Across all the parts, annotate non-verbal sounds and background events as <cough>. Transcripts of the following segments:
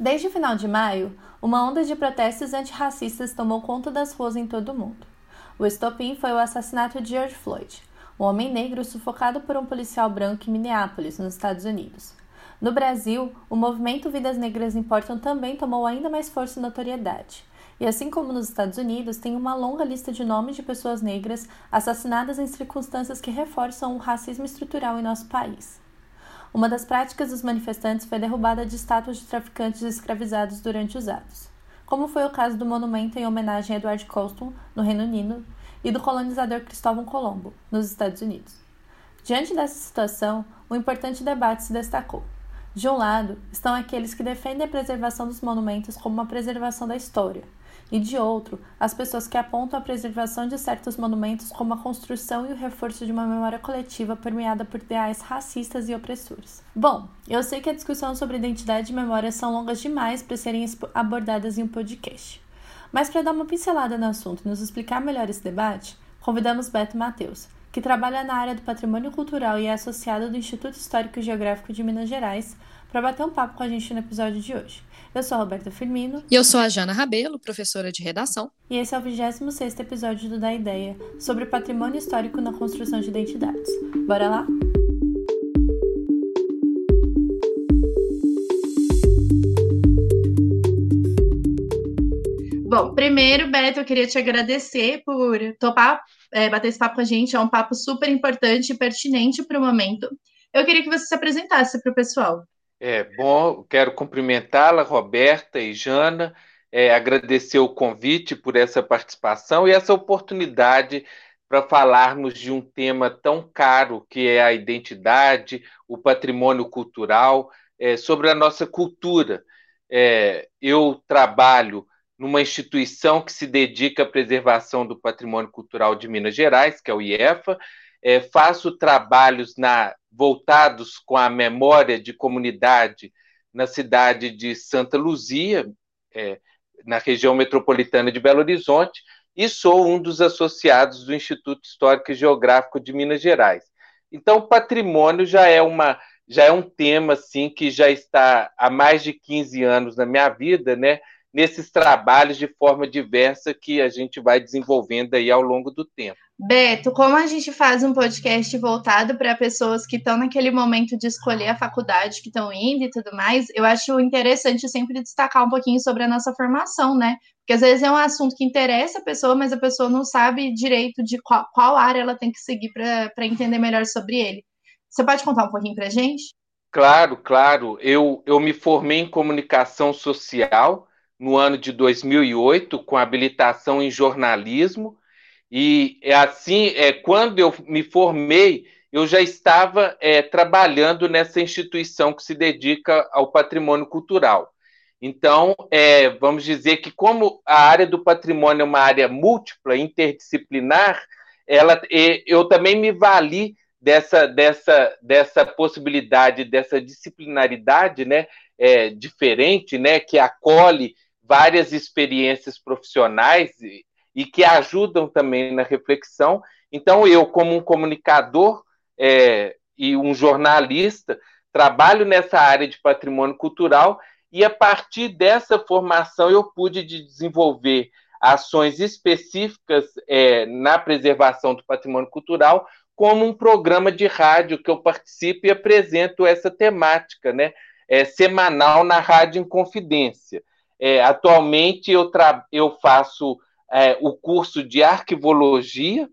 Desde o final de maio, uma onda de protestos antirracistas tomou conta das ruas em todo o mundo. O estopim foi o assassinato de George Floyd, um homem negro sufocado por um policial branco em Minneapolis, nos Estados Unidos. No Brasil, o movimento Vidas Negras Importam também tomou ainda mais força e notoriedade. E assim como nos Estados Unidos, tem uma longa lista de nomes de pessoas negras assassinadas em circunstâncias que reforçam o racismo estrutural em nosso país. Uma das práticas dos manifestantes foi a derrubada de estátuas de traficantes escravizados durante os atos, como foi o caso do monumento em homenagem a Edward Colston, no Reino Unido, e do colonizador Cristóvão Colombo, nos Estados Unidos. Diante dessa situação, um importante debate se destacou. De um lado, estão aqueles que defendem a preservação dos monumentos como uma preservação da história, e de outro, as pessoas que apontam a preservação de certos monumentos como a construção e o reforço de uma memória coletiva permeada por ideais racistas e opressores. Bom, eu sei que a discussão sobre identidade e memória são longas demais para serem abordadas em um podcast. Mas para dar uma pincelada no assunto e nos explicar melhor esse debate, convidamos Beto Matheus, que trabalha na área do patrimônio cultural e é associado do Instituto Histórico e Geográfico de Minas Gerais, para bater um papo com a gente no episódio de hoje. Eu sou a Roberta Firmino. E eu sou a Jana Rabelo, professora de redação. E esse é o 26 episódio do Da Ideia, sobre patrimônio histórico na construção de identidades. Bora lá? Bom, primeiro, Beto, eu queria te agradecer por topar é, bater esse papo com a gente. É um papo super importante e pertinente para o momento. Eu queria que você se apresentasse para o pessoal. É bom, quero cumprimentá-la, Roberta e Jana, é, agradecer o convite por essa participação e essa oportunidade para falarmos de um tema tão caro que é a identidade, o patrimônio cultural, é, sobre a nossa cultura. É, eu trabalho numa instituição que se dedica à preservação do patrimônio cultural de Minas Gerais, que é o IEFA, é, faço trabalhos na, voltados com a memória de comunidade na cidade de Santa Luzia, é, na região metropolitana de Belo Horizonte, e sou um dos associados do Instituto Histórico e Geográfico de Minas Gerais. Então, patrimônio já é uma já é um tema assim que já está há mais de 15 anos na minha vida, né? Nesses trabalhos de forma diversa que a gente vai desenvolvendo aí ao longo do tempo. Beto, como a gente faz um podcast voltado para pessoas que estão naquele momento de escolher a faculdade que estão indo e tudo mais, eu acho interessante sempre destacar um pouquinho sobre a nossa formação, né? Porque às vezes é um assunto que interessa a pessoa, mas a pessoa não sabe direito de qual, qual área ela tem que seguir para entender melhor sobre ele. Você pode contar um pouquinho para a gente? Claro, claro. Eu, eu me formei em comunicação social no ano de 2008 com habilitação em jornalismo. E é assim é quando eu me formei eu já estava é, trabalhando nessa instituição que se dedica ao patrimônio cultural. Então é, vamos dizer que como a área do patrimônio é uma área múltipla interdisciplinar ela eu também me vali dessa dessa dessa possibilidade dessa disciplinaridade né é, diferente né que acolhe várias experiências profissionais e, e que ajudam também na reflexão. Então, eu, como um comunicador é, e um jornalista, trabalho nessa área de patrimônio cultural e, a partir dessa formação, eu pude desenvolver ações específicas é, na preservação do patrimônio cultural, como um programa de rádio que eu participo e apresento essa temática, né? É, semanal na Rádio Inconfidência. É, atualmente eu, eu faço é, o curso de arquivologia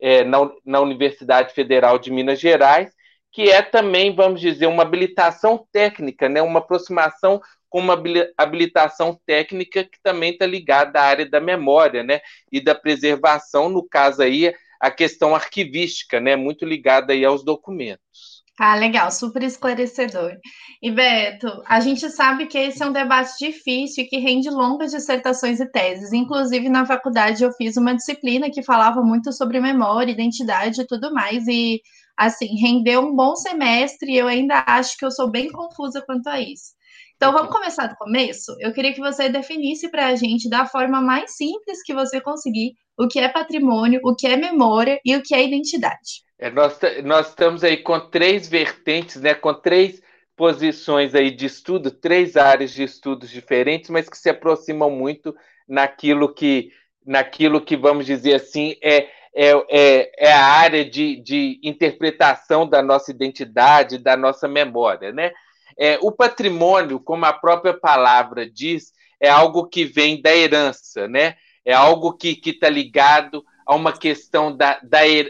é, na, na Universidade Federal de Minas Gerais, que é também, vamos dizer, uma habilitação técnica, né, uma aproximação com uma habilitação técnica que também está ligada à área da memória né, e da preservação, no caso aí, a questão arquivística, né, muito ligada aí aos documentos. Ah, legal, super esclarecedor. E Beto, a gente sabe que esse é um debate difícil e que rende longas dissertações e teses. Inclusive, na faculdade, eu fiz uma disciplina que falava muito sobre memória, identidade e tudo mais. E, assim, rendeu um bom semestre e eu ainda acho que eu sou bem confusa quanto a isso. Então, vamos começar do começo? Eu queria que você definisse para a gente, da forma mais simples que você conseguir, o que é patrimônio, o que é memória e o que é identidade. É, nós, nós estamos aí com três vertentes, né, com três posições aí de estudo, três áreas de estudos diferentes, mas que se aproximam muito naquilo que, naquilo que vamos dizer assim, é, é, é, é a área de, de interpretação da nossa identidade, da nossa memória. Né? É, o patrimônio, como a própria palavra diz, é algo que vem da herança, né? é algo que está ligado a uma questão da.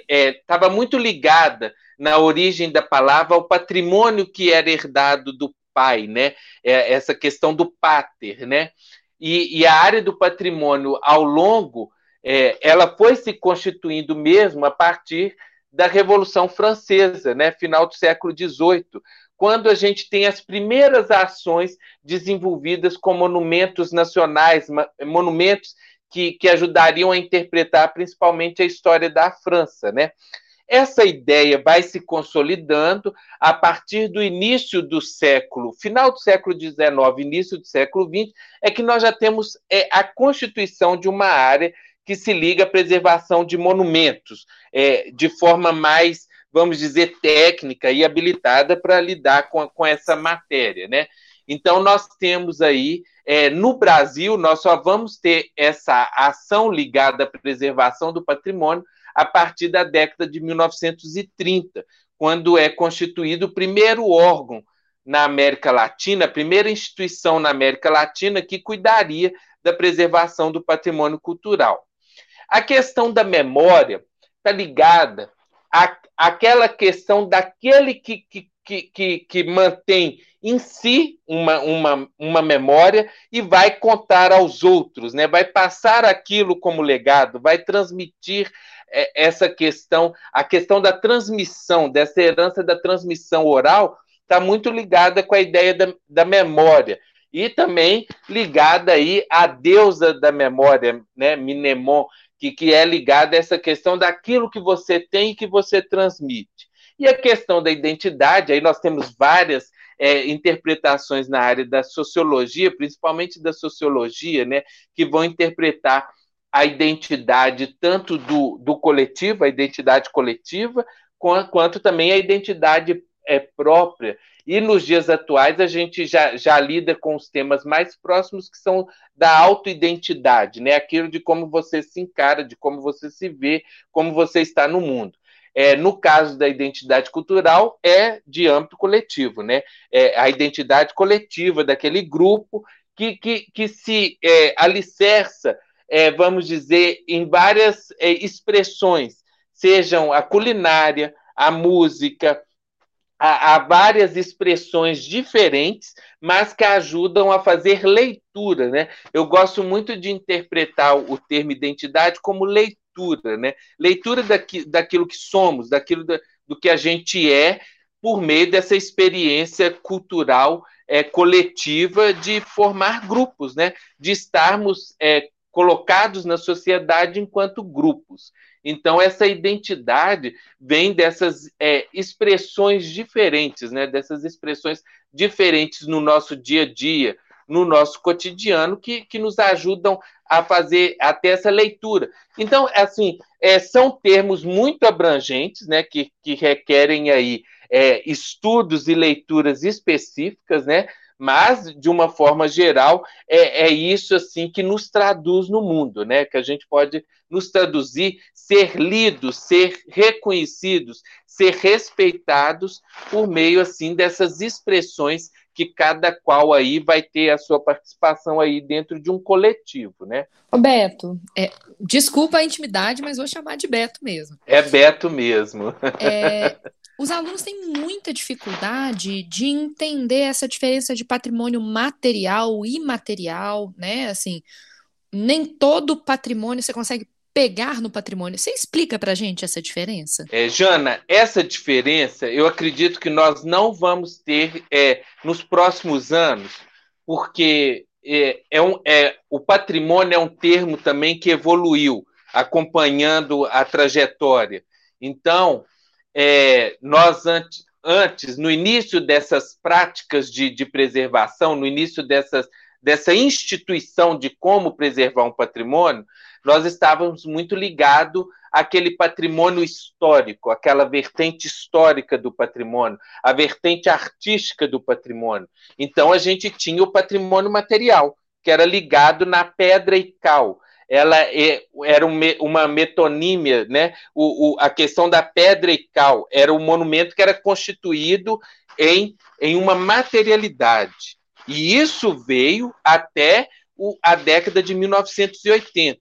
Estava é, muito ligada na origem da palavra ao patrimônio que era herdado do pai, né? É, essa questão do pater, né? E, e a área do patrimônio ao longo, é, ela foi se constituindo mesmo a partir da Revolução Francesa, né? Final do século XVIII, quando a gente tem as primeiras ações desenvolvidas com monumentos nacionais, monumentos que, que ajudariam a interpretar principalmente a história da França, né? Essa ideia vai se consolidando a partir do início do século, final do século XIX, início do século XX, é que nós já temos é, a constituição de uma área que se liga à preservação de monumentos, é, de forma mais, vamos dizer, técnica e habilitada para lidar com, com essa matéria. Né? Então, nós temos aí, é, no Brasil, nós só vamos ter essa ação ligada à preservação do patrimônio a partir da década de 1930, quando é constituído o primeiro órgão na América Latina, a primeira instituição na América Latina que cuidaria da preservação do patrimônio cultural. A questão da memória está ligada à, àquela questão daquele que, que, que, que, mantém em si uma, uma, uma memória e vai contar aos outros, né? vai passar aquilo como legado, vai transmitir é, essa questão, a questão da transmissão, dessa herança da transmissão oral, está muito ligada com a ideia da, da memória. E também ligada aí à deusa da memória, né, Minemon, que, que é ligada a essa questão daquilo que você tem e que você transmite. E a questão da identidade, aí nós temos várias é, interpretações na área da sociologia, principalmente da sociologia, né, que vão interpretar a identidade tanto do, do coletivo, a identidade coletiva, quanto também a identidade é, própria. E nos dias atuais a gente já, já lida com os temas mais próximos que são da autoidentidade, né? Aquilo de como você se encara, de como você se vê, como você está no mundo. É, no caso da identidade cultural, é de âmbito coletivo, né? É a identidade coletiva daquele grupo que, que, que se é, alicerça é, vamos dizer, em várias é, expressões, sejam a culinária, a música, há, há, várias expressões diferentes, mas que ajudam a fazer leitura. Né? Eu gosto muito de interpretar o termo identidade como leitura, né? leitura daqui, daquilo que somos, daquilo da, do que a gente é, por meio dessa experiência cultural é, coletiva de formar grupos, né? de estarmos é, colocados na sociedade enquanto grupos. Então, essa identidade vem dessas é, expressões diferentes, né? dessas expressões diferentes no nosso dia a dia, no nosso cotidiano, que, que nos ajudam a fazer até essa leitura. Então, assim, é, são termos muito abrangentes, né? que, que requerem aí é, estudos e leituras específicas, né? mas de uma forma geral é, é isso assim que nos traduz no mundo, né? Que a gente pode nos traduzir, ser lidos, ser reconhecidos, ser respeitados por meio assim dessas expressões que cada qual aí vai ter a sua participação aí dentro de um coletivo, né? Ô Beto, é, desculpa a intimidade, mas vou chamar de Beto mesmo. É Beto mesmo. É, <laughs> os alunos têm muita dificuldade de entender essa diferença de patrimônio material e imaterial, né? Assim, nem todo patrimônio você consegue pegar no patrimônio. Você explica para gente essa diferença? É, Jana, essa diferença eu acredito que nós não vamos ter é, nos próximos anos, porque é, é um, é, o patrimônio é um termo também que evoluiu acompanhando a trajetória. Então, é, nós antes, antes, no início dessas práticas de, de preservação, no início dessas, dessa instituição de como preservar um patrimônio, nós estávamos muito ligados àquele patrimônio histórico, aquela vertente histórica do patrimônio, a vertente artística do patrimônio. Então a gente tinha o patrimônio material, que era ligado na pedra e cal. Ela é, era uma metonímia, né? O, o, a questão da pedra e cal era um monumento que era constituído em, em uma materialidade. E isso veio até o, a década de 1980.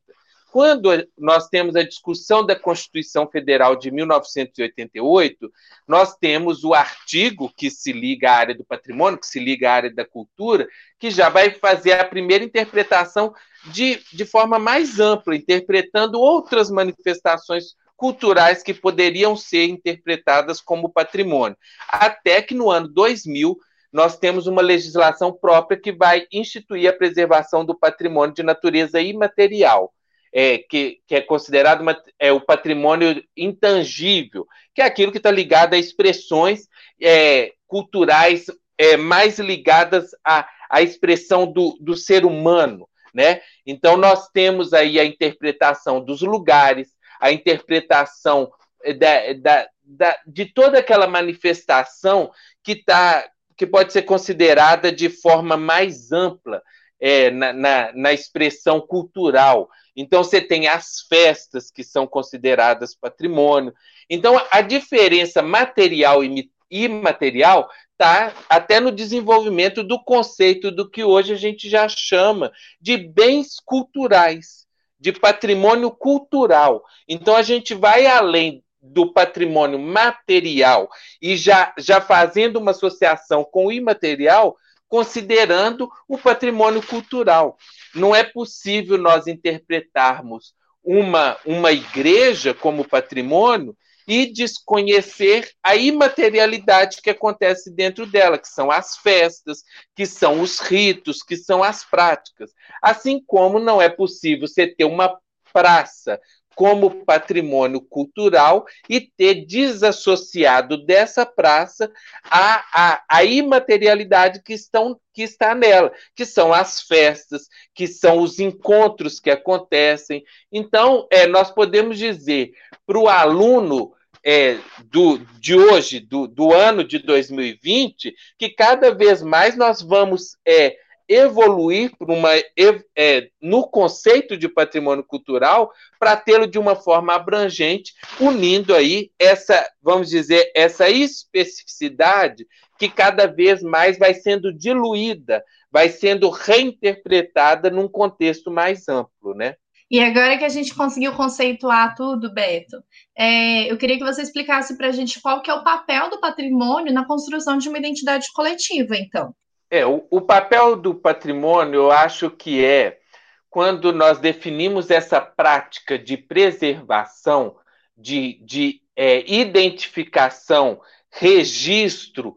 Quando nós temos a discussão da Constituição Federal de 1988, nós temos o artigo que se liga à área do patrimônio, que se liga à área da cultura, que já vai fazer a primeira interpretação de, de forma mais ampla, interpretando outras manifestações culturais que poderiam ser interpretadas como patrimônio. Até que no ano 2000 nós temos uma legislação própria que vai instituir a preservação do patrimônio de natureza imaterial. É, que, que, é considerado uma, é, o patrimônio intangível, que é aquilo que está ligado a expressões é, culturais é, mais ligadas à, à expressão do, do ser humano. Né? Então, nós temos aí a interpretação dos lugares, a interpretação eh, da, da, da, de toda aquela manifestação que, tá, que pode ser considerada de forma mais ampla é, na, na, na expressão cultural. Então, você tem as festas que são consideradas patrimônio. Então, a diferença material e imaterial está até no desenvolvimento do conceito do que hoje a gente já chama de bens culturais de patrimônio cultural. Então a gente vai além do patrimônio material e já, já fazendo uma associação com o imaterial, considerando o patrimônio cultural. Não é possível nós interpretarmos uma, uma igreja como patrimônio e desconhecer a imaterialidade que acontece dentro dela, que são as festas, que são os ritos, que são as práticas. Assim como não é possível você ter uma praça como patrimônio cultural e ter desassociado dessa praça a, a, a imaterialidade que, estão, que está nela, que são as festas, que são os encontros que acontecem. Então, é, nós podemos dizer para o aluno é, do, de hoje, do, do ano de 2020, que cada vez mais nós vamos é, evoluir uma, é, no conceito de patrimônio cultural para tê-lo de uma forma abrangente, unindo aí essa, vamos dizer, essa especificidade que cada vez mais vai sendo diluída, vai sendo reinterpretada num contexto mais amplo, né? E agora que a gente conseguiu conceituar tudo, Beto, é, eu queria que você explicasse para a gente qual que é o papel do patrimônio na construção de uma identidade coletiva, então. É, o, o papel do patrimônio, eu acho que é quando nós definimos essa prática de preservação, de, de é, identificação, registro,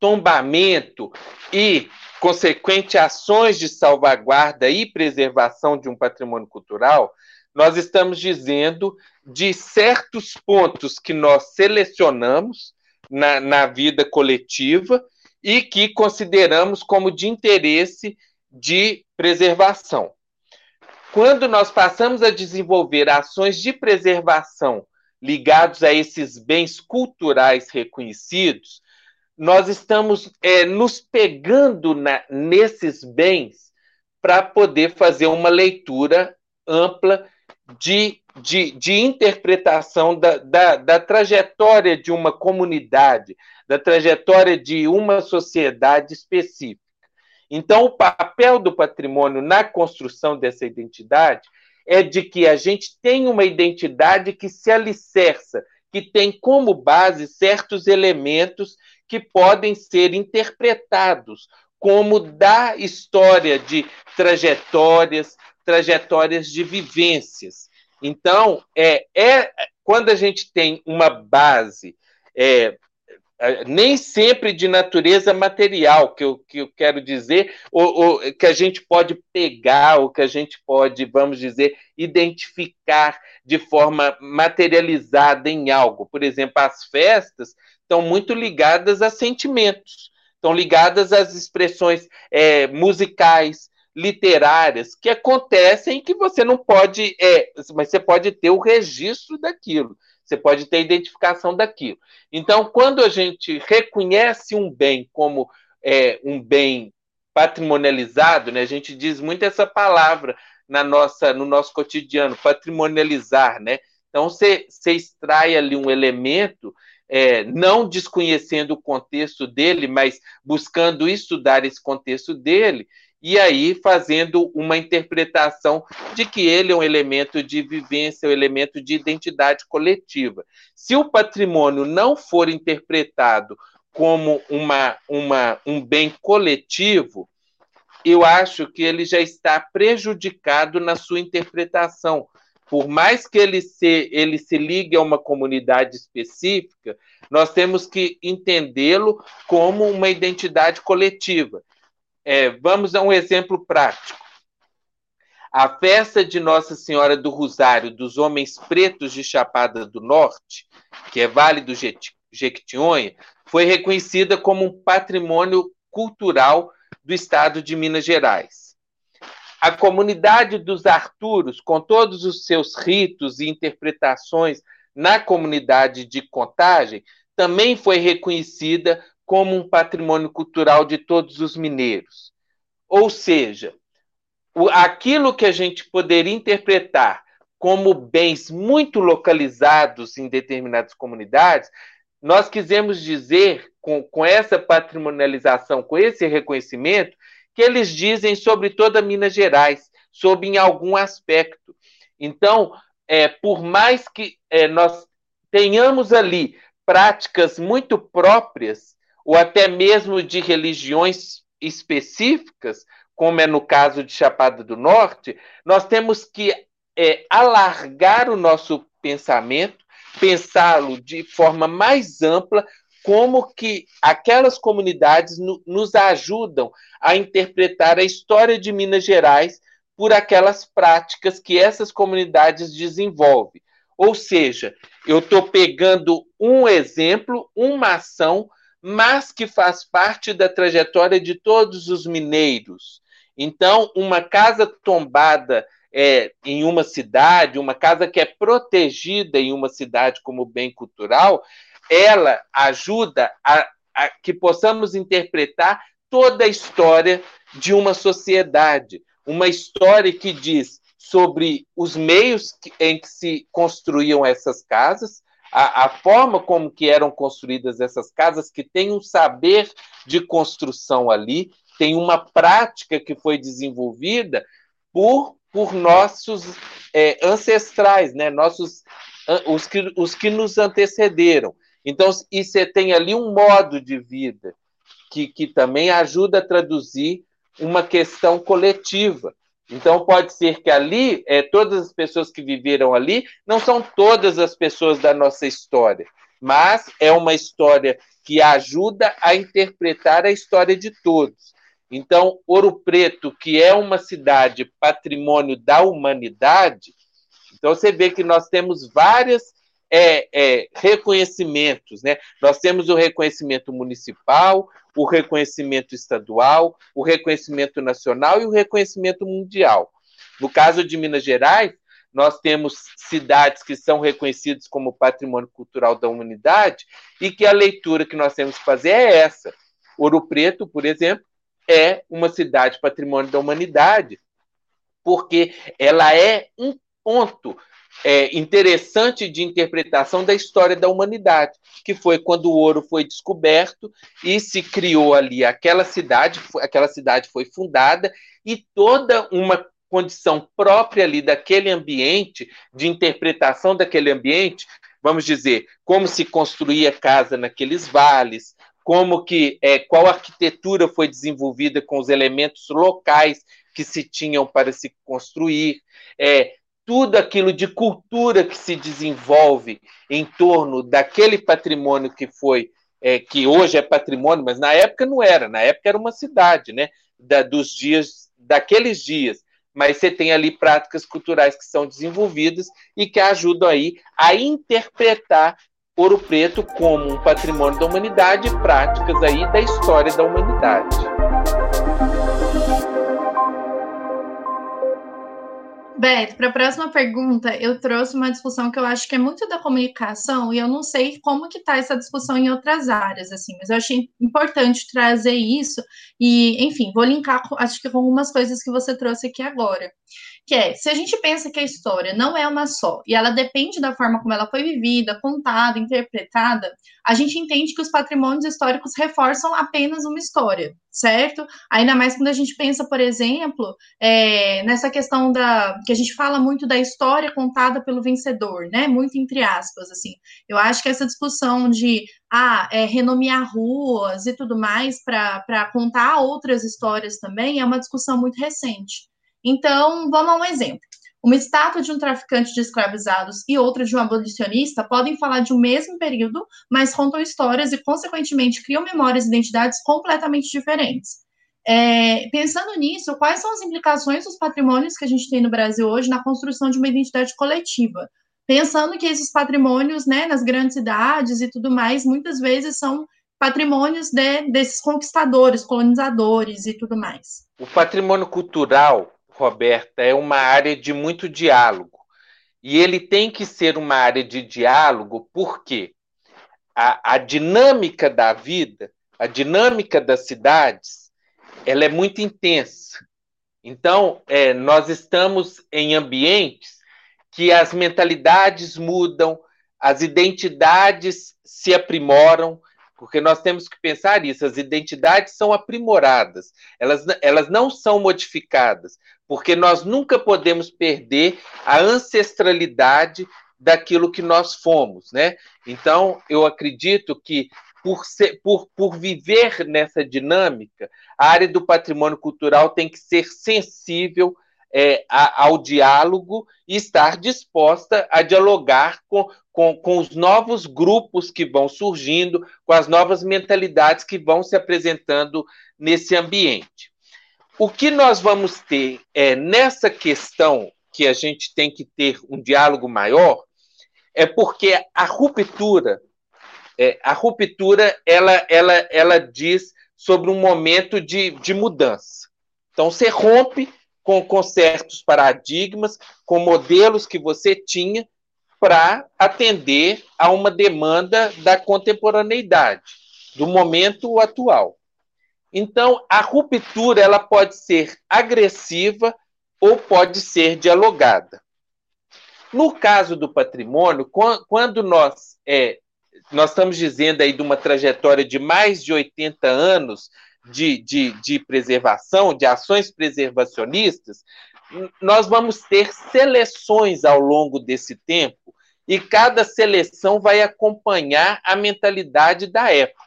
tombamento e consequente ações de salvaguarda e preservação de um patrimônio cultural, nós estamos dizendo de certos pontos que nós selecionamos na, na vida coletiva e que consideramos como de interesse de preservação. Quando nós passamos a desenvolver ações de preservação ligados a esses bens culturais reconhecidos, nós estamos é, nos pegando na, nesses bens para poder fazer uma leitura ampla de, de, de interpretação da, da, da, trajetória de uma comunidade, da trajetória de uma sociedade específica. Então, o papel do patrimônio na construção dessa identidade é de que a gente tem uma identidade que se alicerça, que tem como base certos elementos que podem ser interpretados como da história de trajetórias, trajetórias de vivências. Então, é, é quando a gente tem uma base, é, é nem sempre de natureza material, que eu, que eu quero dizer, ou, ou, que a gente pode pegar, ou que a gente pode, vamos dizer, identificar de forma materializada em algo. Por exemplo, as festas estão muito ligadas a sentimentos, estão ligadas às expressões é, musicais, literárias que acontecem que você não pode, é, mas você pode ter o registro daquilo, você pode ter a identificação daquilo. Então, quando a gente reconhece um bem como é, um bem patrimonializado, né, a gente diz muito essa palavra na nossa, no nosso cotidiano, patrimonializar, né? Então, você, você extrai ali um elemento é, não desconhecendo o contexto dele, mas buscando estudar esse contexto dele, e aí fazendo uma interpretação de que ele é um elemento de vivência, um elemento de identidade coletiva. Se o patrimônio não for interpretado como uma, uma, um bem coletivo, eu acho que ele já está prejudicado na sua interpretação, por mais que ele se, ele se ligue a uma comunidade específica, nós temos que entendê-lo como uma identidade coletiva. É, vamos a um exemplo prático. A festa de Nossa Senhora do Rosário dos Homens Pretos de Chapada do Norte, que é Vale do Jequitinhonha, foi reconhecida como um patrimônio cultural do estado de Minas Gerais a comunidade dos Arturos, com todos os seus ritos e interpretações na comunidade de contagem, também foi reconhecida como um patrimônio cultural de todos os mineiros. Ou seja, o, aquilo que a gente poderia interpretar como bens muito localizados em determinadas comunidades, nós quisemos dizer, com, com essa patrimonialização, com esse reconhecimento, que eles dizem sobre toda Minas Gerais, sobre em algum aspecto. Então, é, por mais que é, nós tenhamos ali práticas muito próprias, ou até mesmo de religiões específicas, como é no caso de Chapada do Norte, nós temos que é, alargar o nosso pensamento, pensá-lo de forma mais ampla, como que aquelas comunidades no, nos ajudam a interpretar a história de Minas Gerais por aquelas práticas que essas comunidades desenvolvem. Ou seja, eu estou pegando um exemplo, uma ação, mas que faz parte da trajetória de todos os mineiros. Então, uma casa tombada é, em uma cidade, uma casa que é protegida em uma cidade como bem cultural, ela ajuda a, a que possamos interpretar toda a história de uma sociedade, uma história que diz sobre os meios em que se construíam essas casas, a, a, forma como que eram construídas essas casas, que tem um saber de construção ali, tem uma prática que foi desenvolvida por, por nossos é, ancestrais, né? nossos, os, que, os que nos antecederam. Então, e você tem ali um modo de vida que, que também ajuda a traduzir uma questão coletiva. Então, pode ser que ali, é, todas as pessoas que viveram ali, não são todas as pessoas da nossa história, mas é uma história que ajuda a interpretar a história de todos. Então, Ouro Preto, que é uma cidade patrimônio da humanidade, então você vê que nós temos várias é, é, reconhecimentos. Né? Nós temos o reconhecimento municipal, o reconhecimento estadual, o reconhecimento nacional e o reconhecimento mundial. No caso de Minas Gerais, nós temos cidades que são reconhecidas como patrimônio cultural da humanidade e que a leitura que nós temos que fazer é essa. Ouro Preto, por exemplo, é uma cidade patrimônio da humanidade, porque ela é um ponto é, interessante de interpretação da história da humanidade, que foi quando o ouro foi descoberto e se criou ali aquela cidade, aquela cidade foi fundada e toda uma condição própria ali daquele ambiente, de interpretação daquele ambiente, vamos dizer, como se construía casa naqueles vales, como que é, qual arquitetura foi desenvolvida com os elementos locais que se tinham para se construir, é, tudo aquilo de cultura que se desenvolve em torno daquele patrimônio que foi, é, que hoje é patrimônio, mas na época não era, na época era uma cidade, né? Da, dos dias, daqueles dias. Mas você tem ali práticas culturais que são desenvolvidas e que ajudam aí a interpretar Ouro Preto como um patrimônio da humanidade e práticas aí da história da humanidade. Beto, para a próxima pergunta, eu trouxe uma discussão que eu acho que é muito da comunicação e eu não sei como que está essa discussão em outras áreas, assim, mas eu achei importante trazer isso e, enfim, vou linkar, acho que com algumas coisas que você trouxe aqui agora que é, se a gente pensa que a história não é uma só, e ela depende da forma como ela foi vivida, contada, interpretada, a gente entende que os patrimônios históricos reforçam apenas uma história, certo? Ainda mais quando a gente pensa, por exemplo, é, nessa questão da, que a gente fala muito da história contada pelo vencedor, né, muito entre aspas, assim, eu acho que essa discussão de, ah, é, renomear ruas e tudo mais para contar outras histórias também é uma discussão muito recente. Então, vamos a um exemplo. Uma estátua de um traficante de escravizados e outra de um abolicionista podem falar de um mesmo período, mas contam histórias e, consequentemente, criam memórias e identidades completamente diferentes. É, pensando nisso, quais são as implicações dos patrimônios que a gente tem no Brasil hoje na construção de uma identidade coletiva? Pensando que esses patrimônios, né, nas grandes cidades e tudo mais, muitas vezes são patrimônios de, desses conquistadores, colonizadores e tudo mais. O patrimônio cultural Roberta, é uma área de muito diálogo. E ele tem que ser uma área de diálogo porque a, a dinâmica da vida, a dinâmica das cidades, ela é muito intensa. Então, é, nós estamos em ambientes que as mentalidades mudam, as identidades se aprimoram, porque nós temos que pensar isso, as identidades são aprimoradas, elas, elas não são modificadas, porque nós nunca podemos perder a ancestralidade daquilo que nós fomos, né? Então, eu acredito que por, ser, por, por viver nessa dinâmica, a área do patrimônio cultural tem que ser sensível é, a, ao diálogo e estar disposta a dialogar com, com, com os novos grupos que vão surgindo, com as novas mentalidades que vão se apresentando nesse ambiente. O que nós vamos ter é nessa questão que a gente tem que ter um diálogo maior, é porque a ruptura, é, a ruptura, ela, ela, ela diz sobre um momento de, de mudança. Então, você rompe com, com certos paradigmas, com modelos que você tinha para atender a uma demanda da contemporaneidade, do momento atual. Então, a ruptura ela pode ser agressiva ou pode ser dialogada. No caso do patrimônio, quando nós é, nós estamos dizendo aí de uma trajetória de mais de 80 anos de, de, de preservação, de ações preservacionistas, nós vamos ter seleções ao longo desse tempo e cada seleção vai acompanhar a mentalidade da época.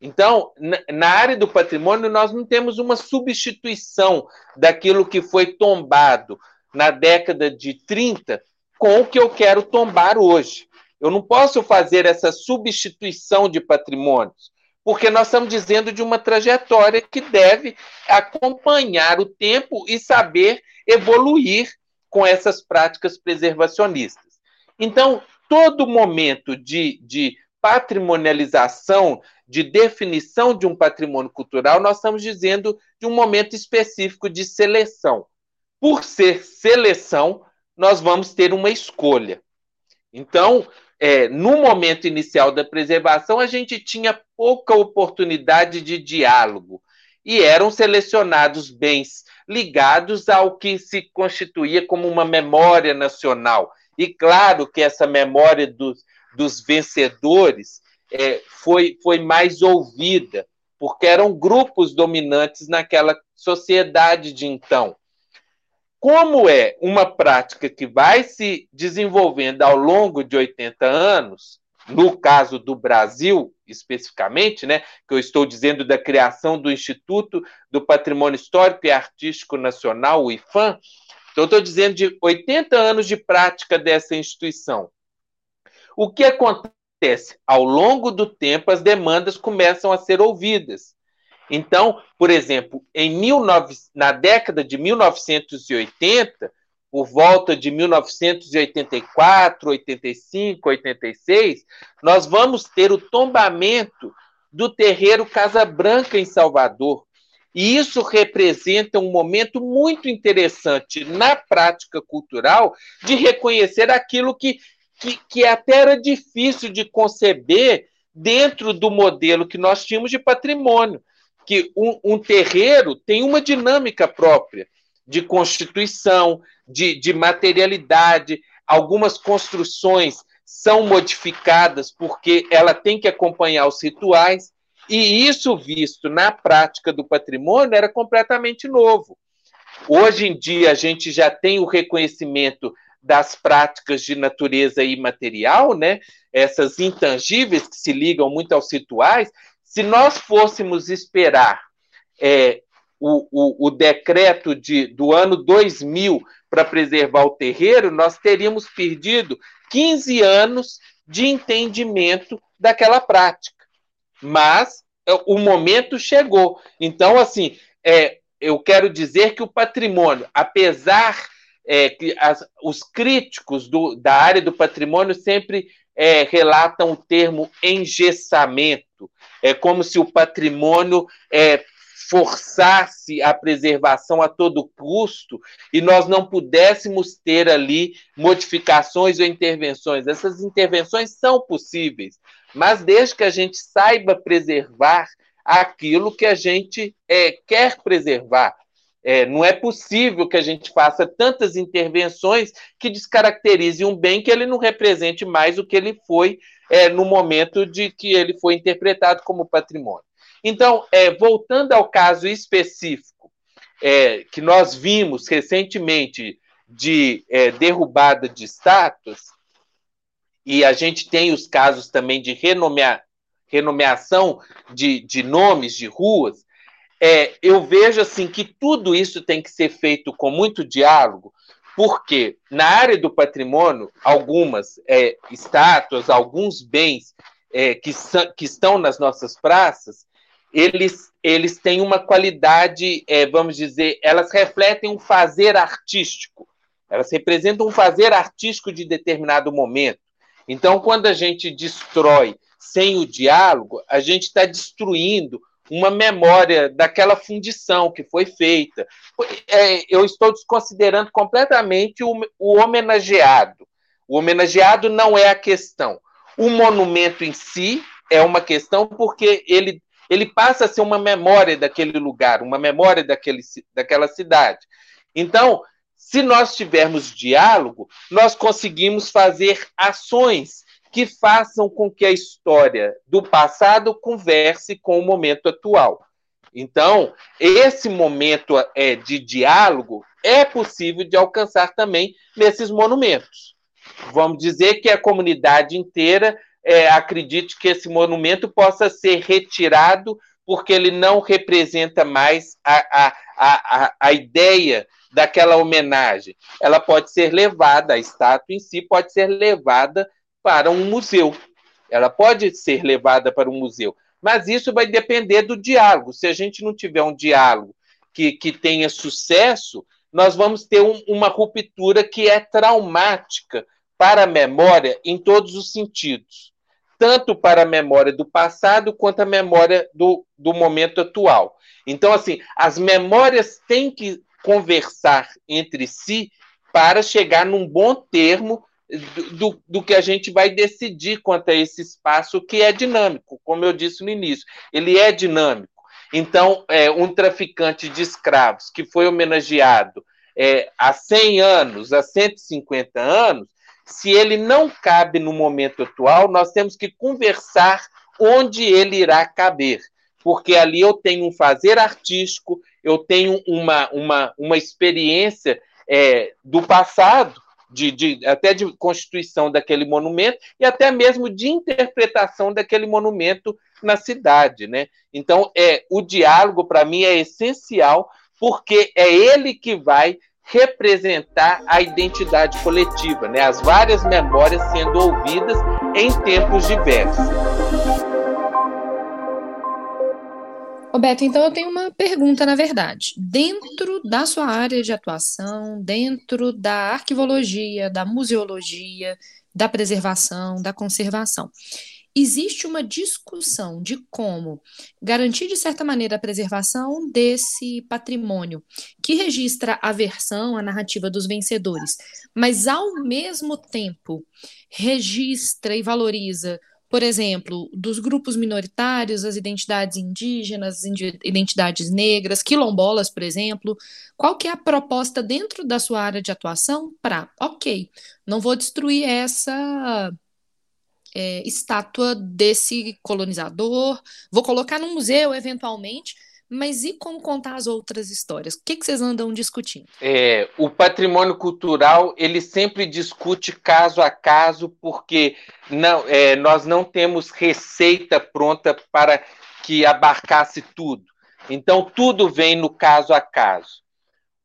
Então, na área do patrimônio, nós não temos uma substituição daquilo que foi tombado na década de 30 com o que eu quero tombar hoje. Eu não posso fazer essa substituição de patrimônios porque nós estamos dizendo de uma trajetória que deve acompanhar o tempo e saber evoluir com essas práticas preservacionistas. Então, todo momento de, de patrimonialização, de definição de um patrimônio cultural, nós estamos dizendo de um momento específico de seleção. Por ser seleção, nós vamos ter uma escolha. Então, é, no momento inicial da preservação, a gente tinha pouca oportunidade de diálogo e eram selecionados bens ligados ao que se constituía como uma memória nacional. E claro que essa memória dos, dos vencedores é, foi, foi mais ouvida, porque eram grupos dominantes naquela sociedade de então. Como é uma prática que vai se desenvolvendo ao longo de 80 anos, no caso do Brasil especificamente, né, que eu estou dizendo da criação do Instituto do Patrimônio Histórico e Artístico Nacional, o IFAM, então estou dizendo de 80 anos de prática dessa instituição. O que acontece? Ao longo do tempo, as demandas começam a ser ouvidas. Então, por exemplo, em 19, na década de 1980, por volta de 1984, 85, 86, nós vamos ter o tombamento do terreiro Casa Branca em Salvador. E isso representa um momento muito interessante na prática cultural de reconhecer aquilo que, que, que até era difícil de conceber dentro do modelo que nós tínhamos de patrimônio, que um, um terreiro tem uma dinâmica própria de constituição, de, de materialidade, algumas construções são modificadas porque ela tem que acompanhar os rituais, e isso visto na prática do patrimônio era completamente novo. Hoje em dia a gente já tem o reconhecimento das práticas de natureza imaterial, né? Essas intangíveis que se ligam muito aos rituais. Se nós fôssemos esperar é, o, o, o, decreto de, do ano 2000 para preservar o terreiro, nós teríamos perdido 15 anos de entendimento daquela prática. Mas é, o momento chegou. Então, assim, é, eu quero dizer que o patrimônio, apesar é, que as, os críticos do, da área do patrimônio sempre é, relatam o termo engessamento. É como se o patrimônio é, forçasse a preservação a todo custo e nós não pudéssemos ter ali modificações ou intervenções. Essas intervenções são possíveis, mas desde que a gente saiba preservar aquilo que a gente é, quer preservar. É, não é possível que a gente faça tantas intervenções que descaracterize um bem que ele não represente mais o que ele foi é, no momento de que ele foi interpretado como patrimônio. Então, é, voltando ao caso específico é, que nós vimos recentemente de é, derrubada de estátuas, e a gente tem os casos também de renomea, renomeação de, de nomes de ruas, é, eu vejo assim que tudo isso tem que ser feito com muito diálogo, porque na área do patrimônio, algumas é, estátuas, alguns bens é, que, que, estão nas nossas praças, eles, eles têm uma qualidade, é, vamos dizer, elas refletem um fazer artístico. Elas representam um fazer artístico de determinado momento. Então, quando a gente destrói sem o diálogo, a gente está destruindo uma memória daquela fundição que foi feita. É, eu estou desconsiderando completamente o, o homenageado. O homenageado não é a questão. O monumento em si é uma questão porque ele ele passa a ser uma memória daquele lugar, uma memória daquele, daquela cidade. Então, se nós tivermos diálogo, nós conseguimos fazer ações que façam com que a história do passado converse com o momento atual. Então, esse momento é, de diálogo é possível de alcançar também nesses monumentos. Vamos dizer que a comunidade inteira é, acredite que esse monumento possa ser retirado porque ele não representa mais a, a, a, a ideia daquela homenagem. Ela pode ser levada, a estátua em si pode ser levada para um museu. Ela pode ser levada para um museu. Mas isso vai depender do diálogo. Se a gente não tiver um diálogo que, que tenha sucesso, nós vamos ter um, uma ruptura que é traumática para a memória em todos os sentidos, tanto para a memória do passado quanto a memória do, do momento atual. Então, assim, as memórias têm que conversar entre si para chegar num bom termo do, do, que a gente vai decidir quanto a esse espaço que é dinâmico, como eu disse no início, ele é dinâmico. Então, é, um traficante de escravos que foi homenageado é, há 100 anos, há 150 anos, se ele não cabe no momento atual, nós temos que conversar onde ele irá caber, porque ali eu tenho um fazer artístico, eu tenho uma, uma, uma experiência é, do passado, de, de, até de constituição daquele monumento e até mesmo de interpretação daquele monumento na cidade, né? Então, é o diálogo para mim é essencial porque é ele que vai representar a identidade coletiva, né? as várias memórias sendo ouvidas em tempos diversos. Roberto, então eu tenho uma pergunta, na verdade. Dentro da sua área de atuação, dentro da arquivologia, da museologia, da preservação, da conservação, existe uma discussão de como garantir, de certa maneira, a preservação desse patrimônio que registra a versão, a narrativa dos vencedores, mas, ao mesmo tempo, registra e valoriza por exemplo, dos grupos minoritários, as identidades indígenas, as identidades negras, quilombolas, por exemplo. Qual que é a proposta dentro da sua área de atuação para, ok, não vou destruir essa é, estátua desse colonizador, vou colocar no museu eventualmente, mas e como contar as outras histórias? O que, que vocês andam discutindo? É, o patrimônio cultural ele sempre discute caso a caso, porque não, é, nós não temos receita pronta para que abarcasse tudo. Então, tudo vem no caso a caso.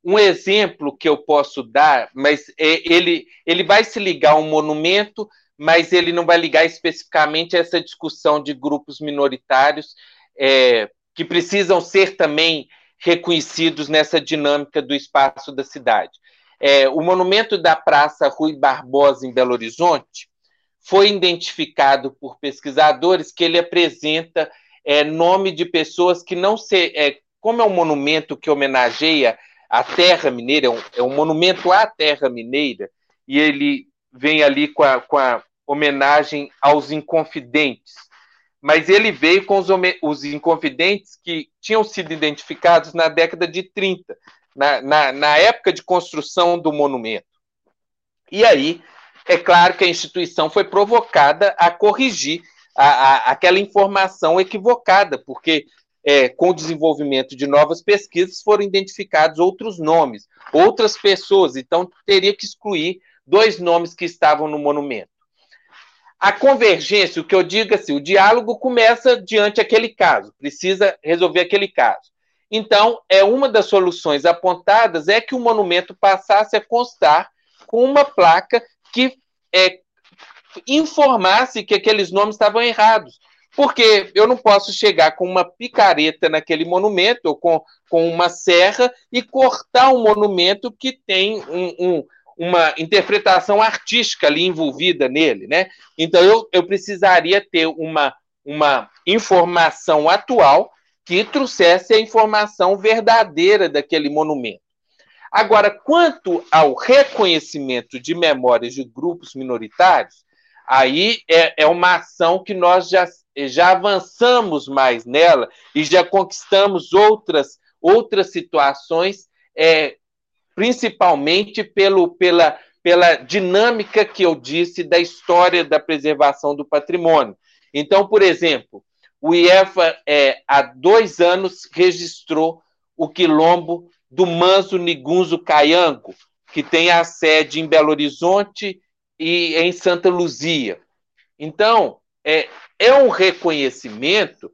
Um exemplo que eu posso dar, mas é, ele, ele vai se ligar a um monumento, mas ele não vai ligar especificamente a essa discussão de grupos minoritários. É, que precisam ser também reconhecidos nessa dinâmica do espaço da cidade. É, o monumento da Praça Rui Barbosa, em Belo Horizonte, foi identificado por pesquisadores que ele apresenta é, nome de pessoas que não se. É, como é um monumento que homenageia a terra mineira, é um, é um monumento à terra mineira, e ele vem ali com a, com a homenagem aos inconfidentes mas ele veio com os, os inconfidentes que tinham sido identificados na década de 30, na, na, na época de construção do monumento. E aí, é claro que a instituição foi provocada a corrigir a, a, aquela informação equivocada, porque é, com o desenvolvimento de novas pesquisas foram identificados outros nomes, outras pessoas, então teria que excluir dois nomes que estavam no monumento. A convergência, o que eu digo assim, o diálogo começa diante aquele caso, precisa resolver aquele caso. Então, é uma das soluções apontadas é que o monumento passasse a constar com uma placa que é, informasse que aqueles nomes estavam errados. Porque eu não posso chegar com uma picareta naquele monumento, ou com, com uma serra, e cortar um monumento que tem um, um, uma interpretação artística ali envolvida nele, né? Então eu, eu precisaria ter uma, uma informação atual que trouxesse a informação verdadeira daquele monumento. Agora, quanto ao reconhecimento de memórias de grupos minoritários, aí é, é uma ação que nós já, já avançamos mais nela e já conquistamos outras, outras situações é, principalmente pelo, pela, pela dinâmica que eu disse da história da preservação do patrimônio. Então, por exemplo, o IEFA, é, há dois anos, registrou o quilombo do Manso Nigunzo Caiango, que tem a sede em Belo Horizonte e em Santa Luzia. Então, é, é um reconhecimento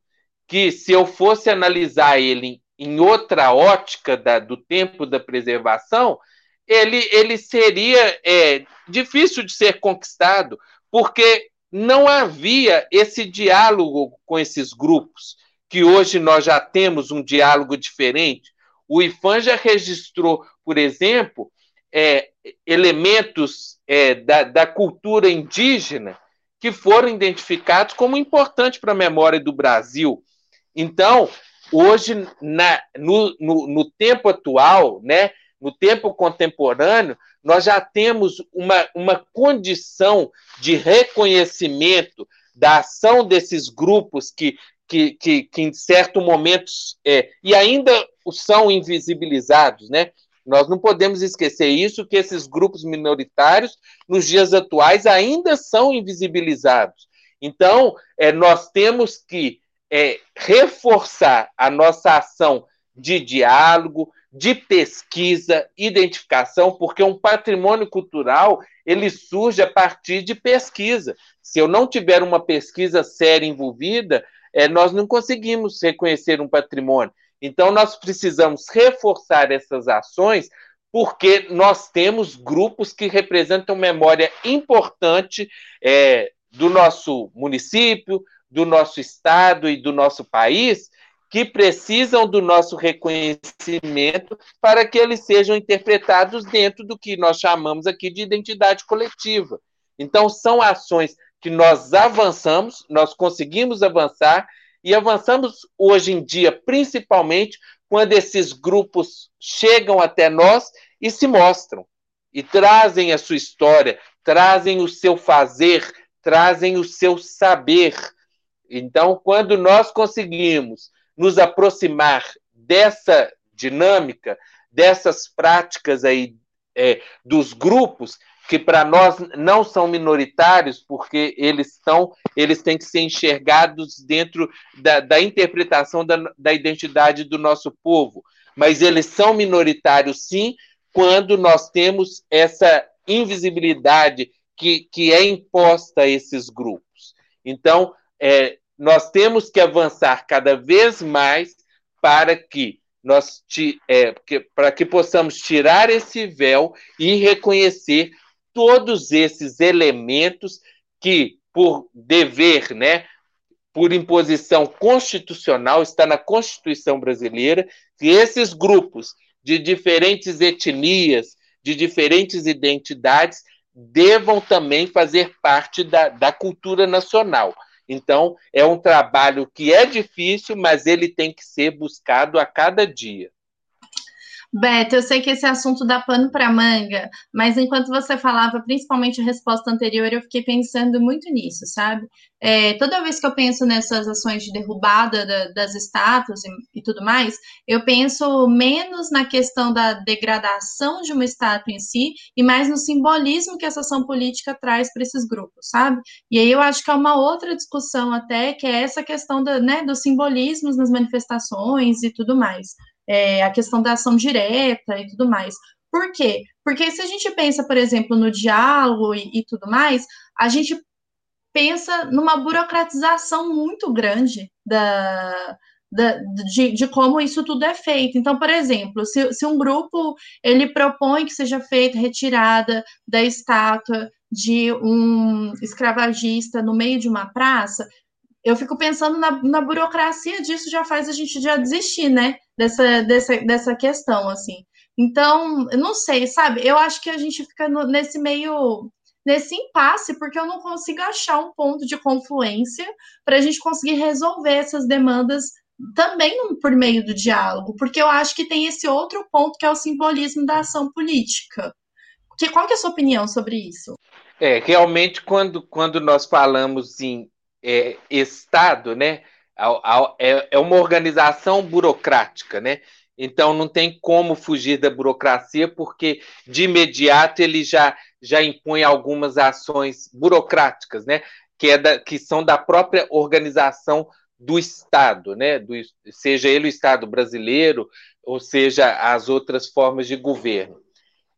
que, se eu fosse analisar ele em outra ótica da, do tempo da preservação, ele, ele seria é, difícil de ser conquistado, porque não havia esse diálogo com esses grupos, que hoje nós já temos um diálogo diferente. O IFAM já registrou, por exemplo, é, elementos é, da, da cultura indígena que foram identificados como importantes para a memória do Brasil. Então, Hoje, na, no, no, no tempo atual, né, no tempo contemporâneo, nós já temos uma, uma condição de reconhecimento da ação desses grupos que, que, que, que em certos momentos, é, e ainda são invisibilizados, né? Nós não podemos esquecer isso, que esses grupos minoritários, nos dias atuais, ainda são invisibilizados. Então, é, nós temos que é, reforçar a nossa ação de diálogo, de pesquisa, identificação, porque um patrimônio cultural ele surge a partir de pesquisa. Se eu não tiver uma pesquisa séria envolvida, é, nós não conseguimos reconhecer um patrimônio. Então, nós precisamos reforçar essas ações, porque nós temos grupos que representam memória importante é, do nosso município, do nosso Estado e do nosso país que precisam do nosso reconhecimento para que eles sejam interpretados dentro do que nós chamamos aqui de identidade coletiva. Então, são ações que nós avançamos, nós conseguimos avançar e avançamos hoje em dia, principalmente quando esses grupos chegam até nós e se mostram e trazem a sua história, trazem o seu fazer, trazem o seu saber. Então, quando nós conseguimos nos aproximar dessa dinâmica, dessas práticas aí é, dos grupos, que para nós não são minoritários, porque eles estão, eles têm que ser enxergados dentro da, da interpretação da, da identidade do nosso povo. Mas eles são minoritários, sim, quando nós temos essa invisibilidade que, que é imposta a esses grupos. Então, é, nós temos que avançar cada vez mais para que nós é, para que possamos tirar esse véu e reconhecer todos esses elementos que, por dever, né, por imposição constitucional, está na Constituição brasileira, que esses grupos de diferentes etnias, de diferentes identidades, devam também fazer parte da, da cultura nacional. Então, é um trabalho que é difícil, mas ele tem que ser buscado a cada dia. Beto, eu sei que esse assunto dá pano para manga, mas enquanto você falava, principalmente a resposta anterior, eu fiquei pensando muito nisso, sabe? É, toda vez que eu penso nessas ações de derrubada da, das estátuas e, e, tudo mais, eu penso menos na questão da degradação de uma estátua em si e mais no simbolismo que essa ação política traz para esses grupos, sabe? E aí eu acho que é uma outra discussão até, que é essa questão da, né, dos simbolismos nas manifestações e tudo mais é, a questão da ação direta e tudo mais. Por quê? Porque se a gente pensa, por exemplo, no diálogo e, e tudo mais, a gente pensa numa burocratização muito grande da, da, de, de, como isso tudo é feito. Então, por exemplo, se, se um grupo ele propõe que seja feita retirada da estátua de um escravagista no meio de uma praça, eu fico pensando na, na burocracia disso já faz a gente já desistir, né? Dessa, dessa, dessa questão, assim. Então, não sei, sabe? Eu acho que a gente fica no, nesse meio nesse impasse, porque eu não consigo achar um ponto de confluência para a gente conseguir resolver essas demandas também por meio do diálogo, porque eu acho que tem esse outro ponto que é o simbolismo da ação política. Que, qual que é a sua opinião sobre isso? É, realmente, quando, quando nós falamos em é, Estado, né? É, é uma organização burocrática, né? Então não tem como fugir da burocracia, porque de imediato ele já, já impõe algumas ações burocráticas, né? Que, é da, que são da própria organização do Estado, né? Do, seja ele o Estado brasileiro, ou seja, as outras formas de governo.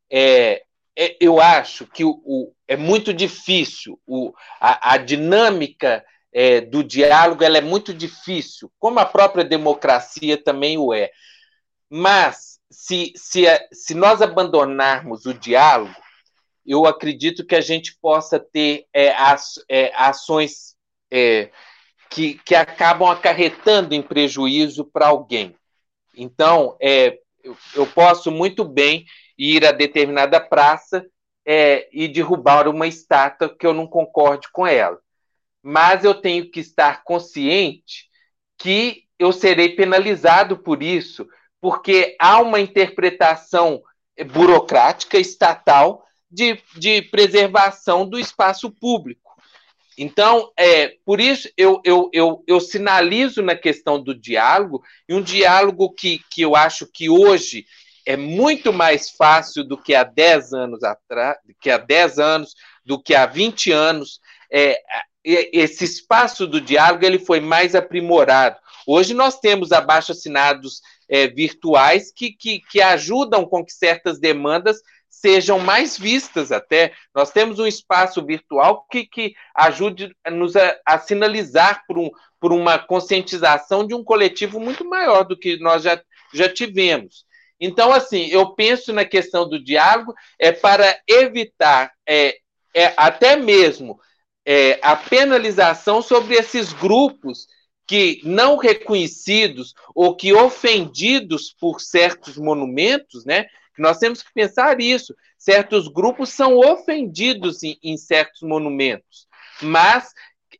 É, é eu acho que o, o, é muito difícil o, a, a dinâmica é, do diálogo ela é muito difícil, como a própria democracia também o é. Mas, se, se, se nós abandonarmos o diálogo, eu acredito que a gente possa ter é, é, ações é, que, que acabam acarretando em prejuízo para alguém. Então, é, eu, eu, posso muito bem ir a determinada praça é, e derrubar uma estátua que eu não concorde com ela mas eu tenho que estar consciente que eu serei penalizado por isso, porque há uma interpretação burocrática estatal de, de preservação do espaço público. Então, é, por isso eu, eu, eu, eu sinalizo na questão do diálogo, e um diálogo que, que eu acho que hoje é muito mais fácil do que há 10 anos atrás, que há 10 anos, do que há 20 anos. É, esse espaço do diálogo ele foi mais aprimorado. Hoje nós temos abaixo assinados é, virtuais que, que, que ajudam com que certas demandas sejam mais vistas até. Nós temos um espaço virtual que, que ajude nos a, a, sinalizar por, um, por uma conscientização de um coletivo muito maior do que nós já, já tivemos. Então, assim, eu penso na questão do diálogo é para evitar é, é, até mesmo é, a penalização sobre esses grupos que não reconhecidos ou que ofendidos por certos monumentos, né? Nós temos que pensar isso. Certos grupos são ofendidos em, em certos monumentos. mas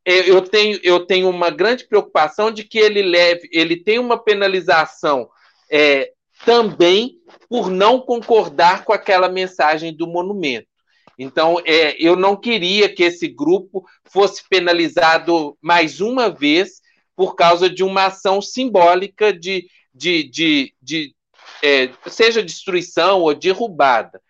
é, eu tenho, eu tenho uma grande preocupação de que ele leve, ele tem uma penalização é, também por não concordar com aquela mensagem do monumento. Então, é, eu não queria que esse grupo fosse penalizado mais uma vez por causa de uma ação simbólica de, de, de, de é, seja destruição ou derrubada.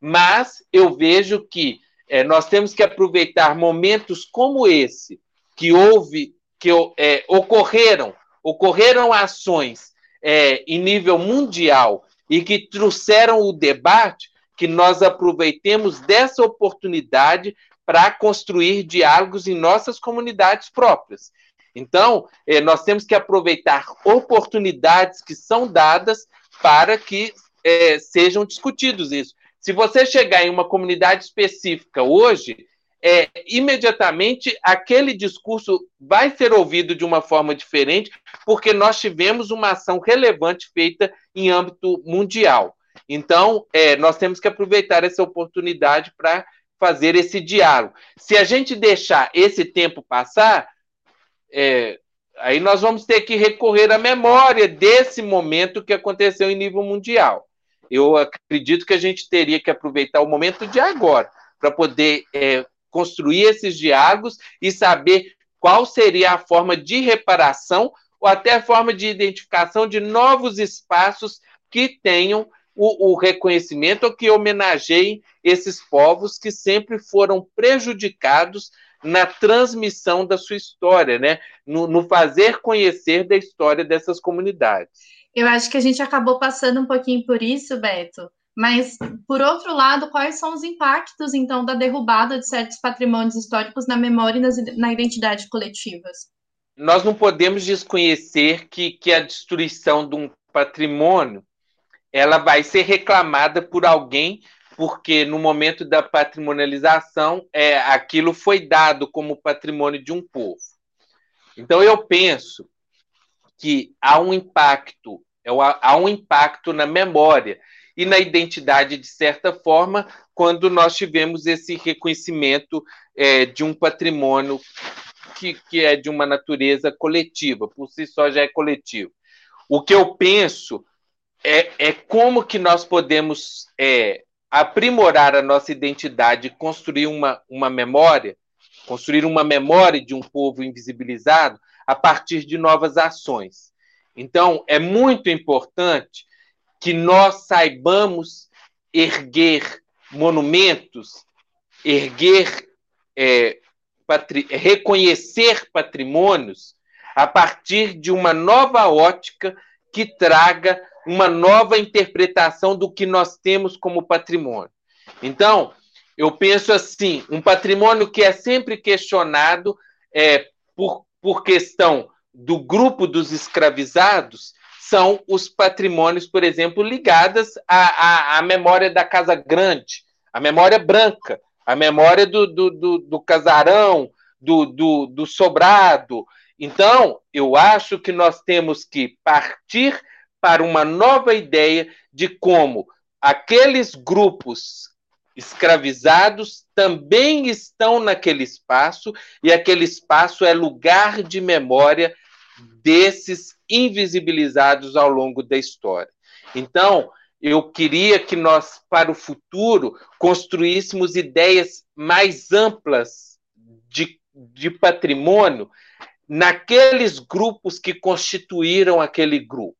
Mas eu vejo que é, nós temos que aproveitar momentos como esse, que houve, que é, ocorreram, ocorreram ações é, em nível mundial e que trouxeram o debate, que nós aproveitemos dessa oportunidade para construir diálogos em nossas comunidades próprias. Então, eh, nós temos que aproveitar oportunidades que são dadas para que eh, sejam discutidos isso. Se você chegar em uma comunidade específica hoje, é, imediatamente aquele discurso vai ser ouvido de uma forma diferente, porque nós tivemos uma ação relevante feita em âmbito mundial. Então, é, nós temos que aproveitar essa oportunidade para fazer esse diálogo. Se a gente deixar esse tempo passar, é, aí nós vamos ter que recorrer à memória desse momento que aconteceu em nível mundial. Eu acredito que a gente teria que aproveitar o momento de agora para poder é, construir esses diálogos e saber qual seria a forma de reparação ou até a forma de identificação de novos espaços que tenham o, o, reconhecimento ou que homenageiem esses povos que sempre foram prejudicados na transmissão da sua história, né? no, no fazer conhecer da história dessas comunidades. Eu acho que a gente acabou passando um pouquinho por isso, Beto, mas, por outro lado, quais são os impactos, então, da derrubada de certos patrimônios históricos na memória e nas, na identidade coletivas? Nós não podemos desconhecer que, que a destruição de um patrimônio ela vai ser reclamada por alguém, porque no momento da patrimonialização, é, aquilo foi dado como patrimônio de um povo. Então, eu penso que há um impacto, é há um impacto na memória e na identidade, de certa forma, quando nós tivemos esse reconhecimento é, de um patrimônio que, que é de uma natureza coletiva, por si só já é coletivo. O que eu penso é, é como que nós podemos é, aprimorar a nossa identidade, construir uma, uma memória, construir uma memória de um povo invisibilizado a partir de novas ações. Então, é muito importante que nós saibamos erguer monumentos, erguer, é, patri reconhecer patrimônios a partir de uma nova ótica que traga uma nova interpretação do que nós temos como patrimônio. Então, eu penso assim: um patrimônio que é sempre questionado é, por, por questão do grupo dos escravizados são os patrimônios, por exemplo, ligados à, à, à memória da Casa Grande, a memória branca, a memória do, do, do, do casarão, do, do, do sobrado. Então, eu acho que nós temos que partir para uma nova ideia de como aqueles grupos escravizados também estão naquele espaço e aquele espaço é lugar de memória desses invisibilizados ao longo da história. Então, eu queria que nós, para o futuro, construíssemos ideias mais amplas de, de patrimônio naqueles grupos que constituíram aquele grupo,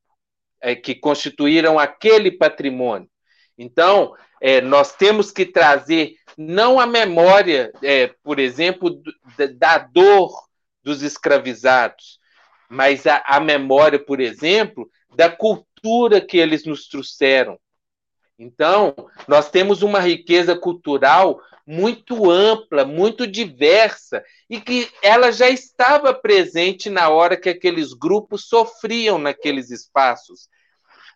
é, que constituíram aquele patrimônio. Então, é, nós temos que trazer não a memória, é, por exemplo, da dor dos escravizados, mas a, a memória, por exemplo, da cultura que eles nos trouxeram. Então, nós temos uma riqueza cultural muito ampla, muito diversa, e que ela já estava presente na hora que aqueles grupos sofriam naqueles espaços.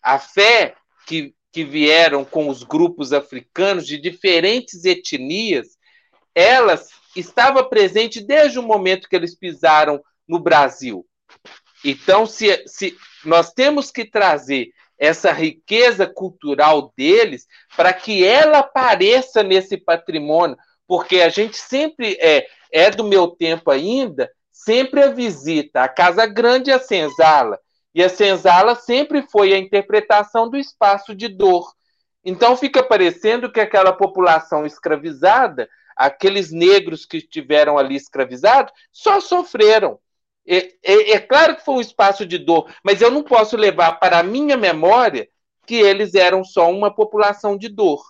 A fé que, que vieram com os grupos africanos de diferentes etnias, elas estava presente desde o momento que eles pisaram no Brasil. Então, se, se nós temos que trazer essa riqueza cultural deles para que ela apareça nesse patrimônio, porque a gente sempre é, é do meu tempo ainda, sempre a visita a Casa Grande e a Senzala. E a Senzala sempre foi a interpretação do espaço de dor. Então fica parecendo que aquela população escravizada, aqueles negros que estiveram ali escravizados, só sofreram. É, é, é, claro que foi um espaço de dor, mas eu não posso levar para a minha memória que eles eram só uma população de dor.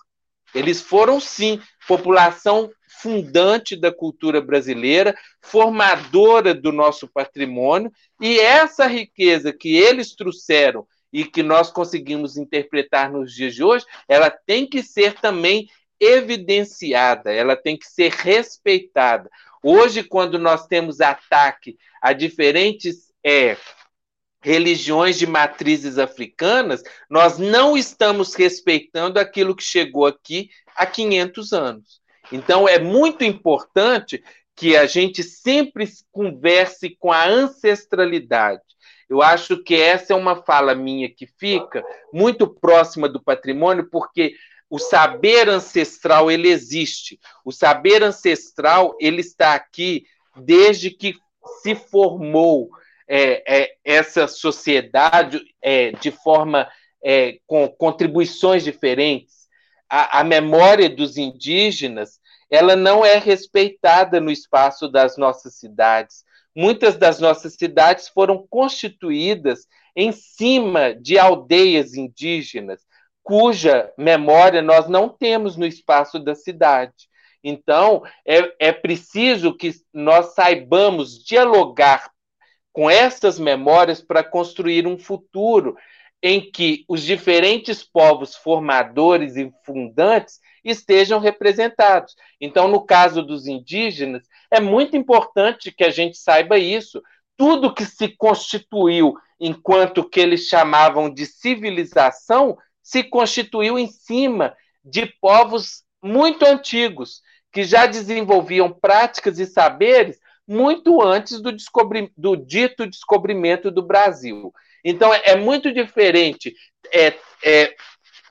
Eles foram, sim, população fundante da cultura brasileira, formadora do nosso patrimônio, e essa riqueza que eles trouxeram e que nós conseguimos interpretar nos dias de hoje, ela tem que ser também evidenciada, ela tem que ser respeitada. Hoje, quando nós temos ataque a diferentes é, religiões de matrizes africanas, nós não estamos respeitando aquilo que chegou aqui há 500 anos. Então, é muito importante que a gente sempre converse com a ancestralidade. Eu acho que essa é uma fala minha que fica muito próxima do patrimônio, porque o saber ancestral ele existe. O saber ancestral ele está aqui desde que se formou é, é, essa sociedade é, de forma é, com contribuições diferentes. A, a, memória dos indígenas ela não é respeitada no espaço das nossas cidades. Muitas das nossas cidades foram constituídas em cima de aldeias indígenas, cuja memória nós não temos no espaço da cidade. Então, é, é preciso que nós saibamos dialogar com essas memórias para construir um futuro em que os diferentes povos formadores e fundantes estejam representados. Então, no caso dos indígenas, é muito importante que a gente saiba isso. Tudo que se constituiu enquanto que eles chamavam de civilização se constituiu em cima de povos muito antigos, que já desenvolviam práticas e saberes muito antes do, do dito descobrimento do Brasil. Então, é, é muito diferente é, é,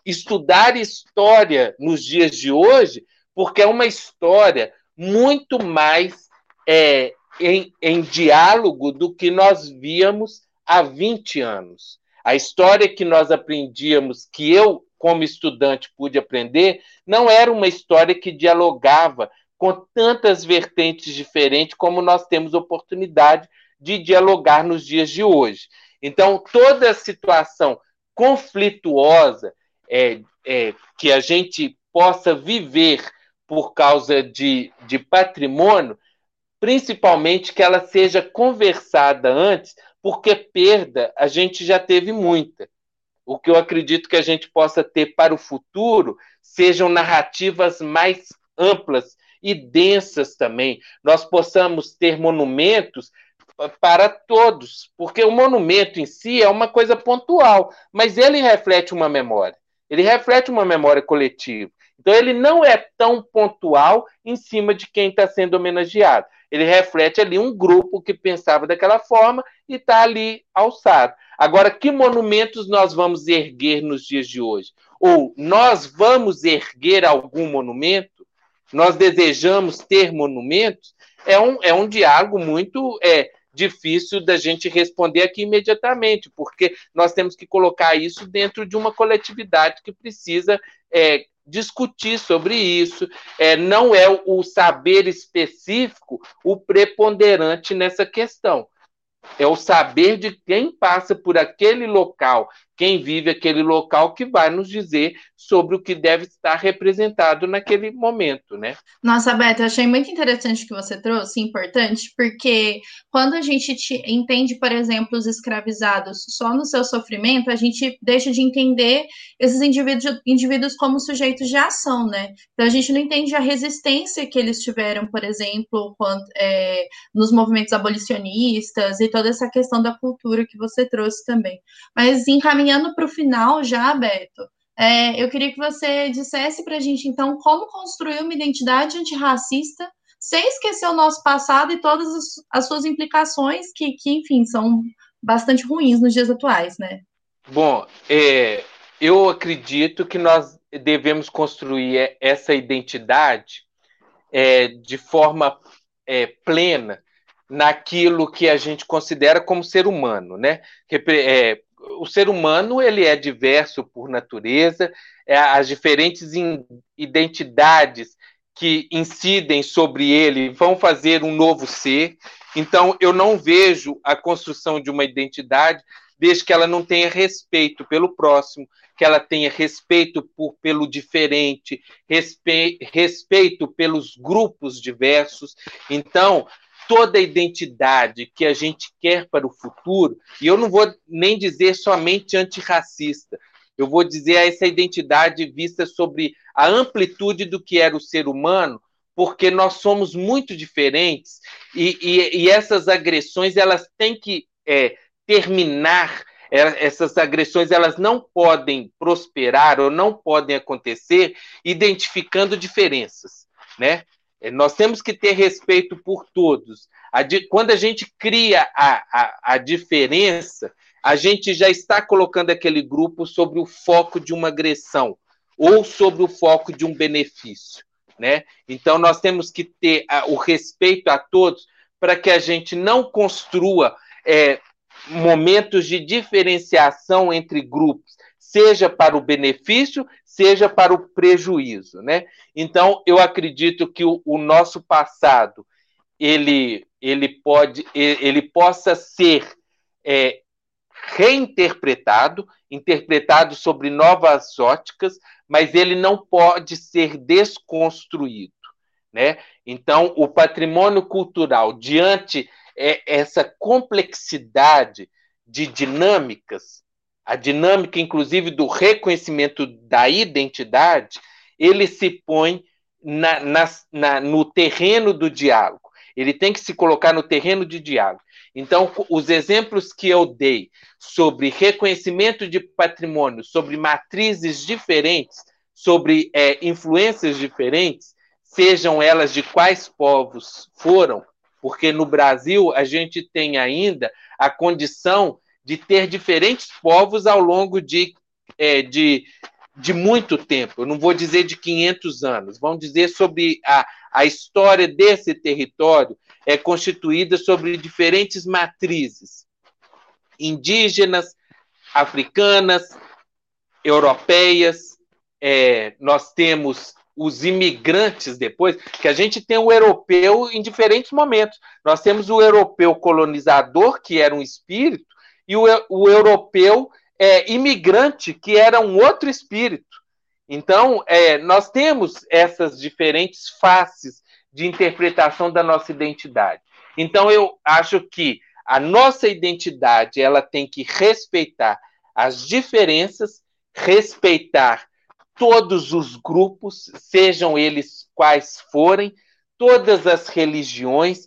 estudar história nos dias de hoje, porque é uma história muito mais é, em, em diálogo do que nós víamos há 20 anos. A história que nós aprendíamos, que eu, como estudante, pude aprender, não era uma história que dialogava com tantas vertentes diferentes como nós temos oportunidade de dialogar nos dias de hoje. Então, toda situação conflituosa é, é, que a gente possa viver por causa de, de patrimônio, principalmente que ela seja conversada antes, porque perda a gente já teve muita. O que eu acredito que a gente possa ter para o futuro sejam narrativas mais amplas e densas também. Nós possamos ter monumentos para todos, porque o monumento em si é uma coisa pontual, mas ele reflete uma memória. Ele reflete uma memória coletiva. Então ele não é tão pontual em cima de quem está sendo homenageado. Ele reflete ali um grupo que pensava daquela forma e está ali alçado. Agora, que monumentos nós vamos erguer nos dias de hoje? Ou nós vamos erguer algum monumento? nós desejamos ter monumentos, é um, é um diálogo muito é, difícil da gente responder aqui imediatamente, porque nós temos que colocar isso dentro de uma coletividade que precisa é, discutir sobre isso. É, não é o saber específico o preponderante nessa questão. É o saber de quem passa por aquele local, quem vive aquele local, que vai nos dizer sobre o que deve estar representado naquele momento, né? Nossa, Beto, eu achei muito interessante o que você trouxe, importante, porque quando a gente entende, por exemplo, os escravizados só no seu sofrimento, a gente deixa de entender esses indivíduos, indivíduos como sujeitos de ação, né? Então a gente não entende a resistência que eles tiveram, por exemplo, quando, é, nos movimentos abolicionistas e toda essa questão da cultura que você trouxe também. Mas encaminhando para o final já, Beto, é, eu queria que você dissesse para a gente, então, como construir uma identidade antirracista sem esquecer o nosso passado e todas as, as suas implicações, que, que, enfim, são bastante ruins nos dias atuais, né? Bom, é, eu acredito que nós devemos construir essa identidade é, de forma é, plena naquilo que a gente considera como ser humano, né? É, o ser humano ele é diverso por natureza, é, as diferentes identidades que incidem sobre ele vão fazer um novo ser. Então, eu não vejo a construção de uma identidade desde que ela não tenha respeito pelo próximo, que ela tenha respeito por, pelo diferente, respe, respeito pelos grupos diversos. Então, toda a identidade que a gente quer para o futuro, e eu não vou nem dizer somente antirracista, eu vou dizer essa identidade vista sobre a amplitude do que era o ser humano, porque nós somos muito diferentes e, e, e essas agressões elas têm que é, terminar. É, essas agressões elas não podem prosperar ou não podem acontecer identificando diferenças, né? É, nós temos que ter respeito por todos. quando a gente cria a, a, a diferença, a gente já está colocando aquele grupo sobre o foco de uma agressão ou sobre o foco de um benefício. Né? Então, nós temos que ter o respeito a todos para que a gente não construa é, momentos de diferenciação entre grupos, seja para o benefício, seja para o prejuízo, né? Então, eu acredito que o, o nosso passado ele, ele pode ele possa ser é, reinterpretado, interpretado sobre novas óticas, mas ele não pode ser desconstruído, né? Então, o patrimônio cultural diante é, essa complexidade de dinâmicas a dinâmica, inclusive, do reconhecimento da identidade, ele se põe na, na, na, no terreno do diálogo. Ele tem que se colocar no terreno de diálogo. Então, os exemplos que eu dei sobre reconhecimento de patrimônio, sobre matrizes diferentes, sobre é, influências diferentes, sejam elas de quais povos foram, porque no Brasil a gente tem ainda a condição de ter diferentes povos ao longo de, é, de, de muito tempo. Eu não vou dizer de 500 anos, vamos dizer sobre a, a história desse território é constituída sobre diferentes matrizes indígenas, africanas, europeias. É, nós temos os imigrantes depois, que a gente tem o europeu em diferentes momentos. Nós temos o europeu colonizador, que era um espírito, e o, o europeu é, imigrante, que era um outro espírito. Então, é, nós temos essas diferentes faces de interpretação da nossa identidade. Então, eu acho que a nossa identidade ela tem que respeitar as diferenças, respeitar todos os grupos, sejam eles quais forem, todas as religiões,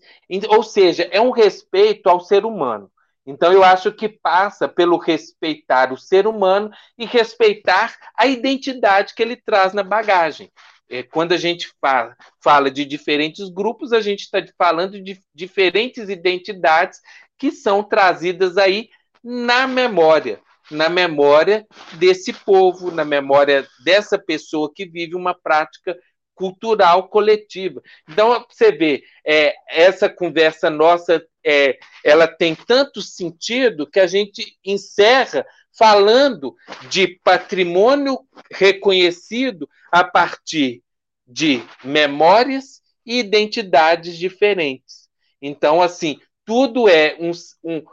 ou seja, é um respeito ao ser humano. Então, eu acho que passa pelo respeitar o ser humano e respeitar a identidade que ele traz na bagagem. É, quando a gente fala, fala de diferentes grupos, a gente está falando de diferentes identidades que são trazidas aí na memória, na memória desse povo, na memória dessa pessoa que vive uma prática cultural coletiva. Então, você vê, é, essa conversa nossa, é, ela tem tanto sentido que a gente encerra falando de patrimônio reconhecido a partir de memórias e identidades diferentes. Então, assim, tudo é um, um,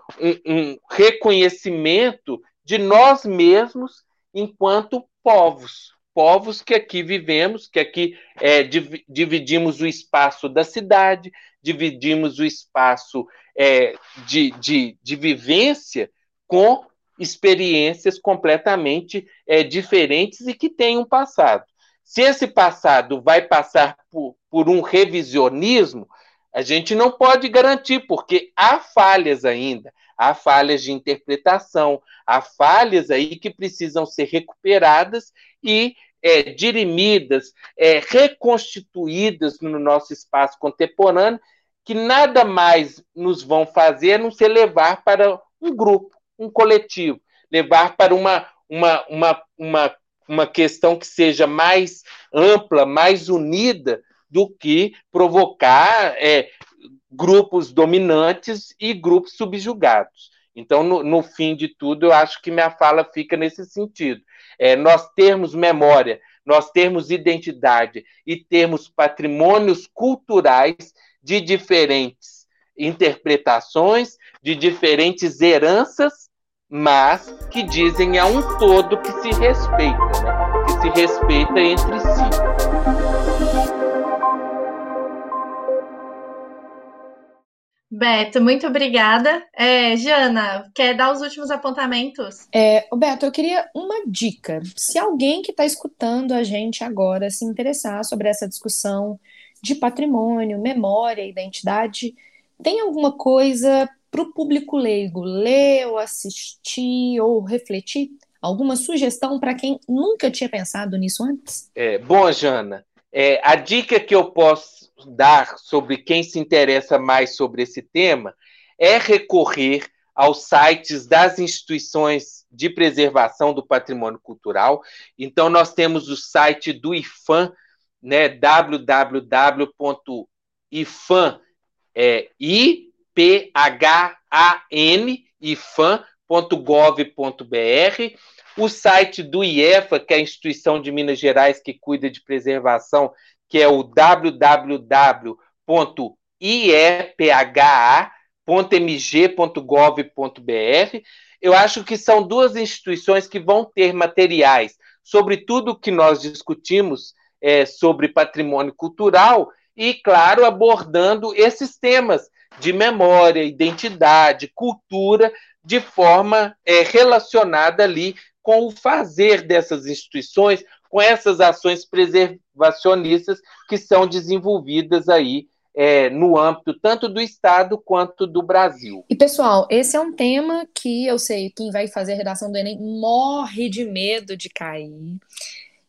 um reconhecimento de nós mesmos enquanto povos povos que aqui vivemos, que aqui é, div dividimos o espaço da cidade, dividimos o espaço é, de, de, de vivência com experiências completamente é, diferentes e que têm um passado. Se esse passado vai passar por, por um revisionismo, a gente não pode garantir, porque há falhas ainda, há falhas de interpretação, há falhas aí que precisam ser recuperadas e é, dirimidas, é, reconstituídas no nosso espaço contemporâneo, que nada mais nos vão fazer não ser levar para um grupo, um coletivo, levar para uma, uma, uma, uma, uma questão que seja mais ampla, mais unida do que provocar é, grupos dominantes e grupos subjugados. Então, no, no, fim de tudo, eu acho que minha fala fica nesse sentido. É, nós termos memória, nós termos identidade e termos patrimônios culturais de diferentes interpretações, de diferentes heranças, mas que dizem a um todo que se respeita, né? que se respeita entre si. Beto, muito obrigada. É, Jana, quer dar os últimos apontamentos? É, Beto, eu queria uma dica. Se alguém que está escutando a gente agora se interessar sobre essa discussão de patrimônio, memória, identidade, tem alguma coisa para o público leigo ler ou assistir ou refletir? Alguma sugestão para quem nunca tinha pensado nisso antes? É, bom, Jana, é, a dica que eu posso dar sobre quem se interessa mais sobre esse tema é recorrer aos sites das instituições de preservação do patrimônio cultural. Então, nós temos o site do IFAM, né, www.ifan, é, ifan.gov.br o site do IEFA, que é a instituição de Minas Gerais que cuida de preservação, que é o www.iepha.mg.gov.br. Eu acho que são duas instituições que vão ter materiais sobre tudo que nós discutimos é, sobre patrimônio cultural e, claro, abordando esses temas de memória, identidade, cultura, de forma é, relacionada ali com o fazer dessas instituições, com essas ações preservacionistas que são desenvolvidas aí é, no âmbito tanto do Estado quanto do Brasil. E, pessoal, esse é um tema que eu sei quem vai fazer a redação do Enem morre de medo de cair.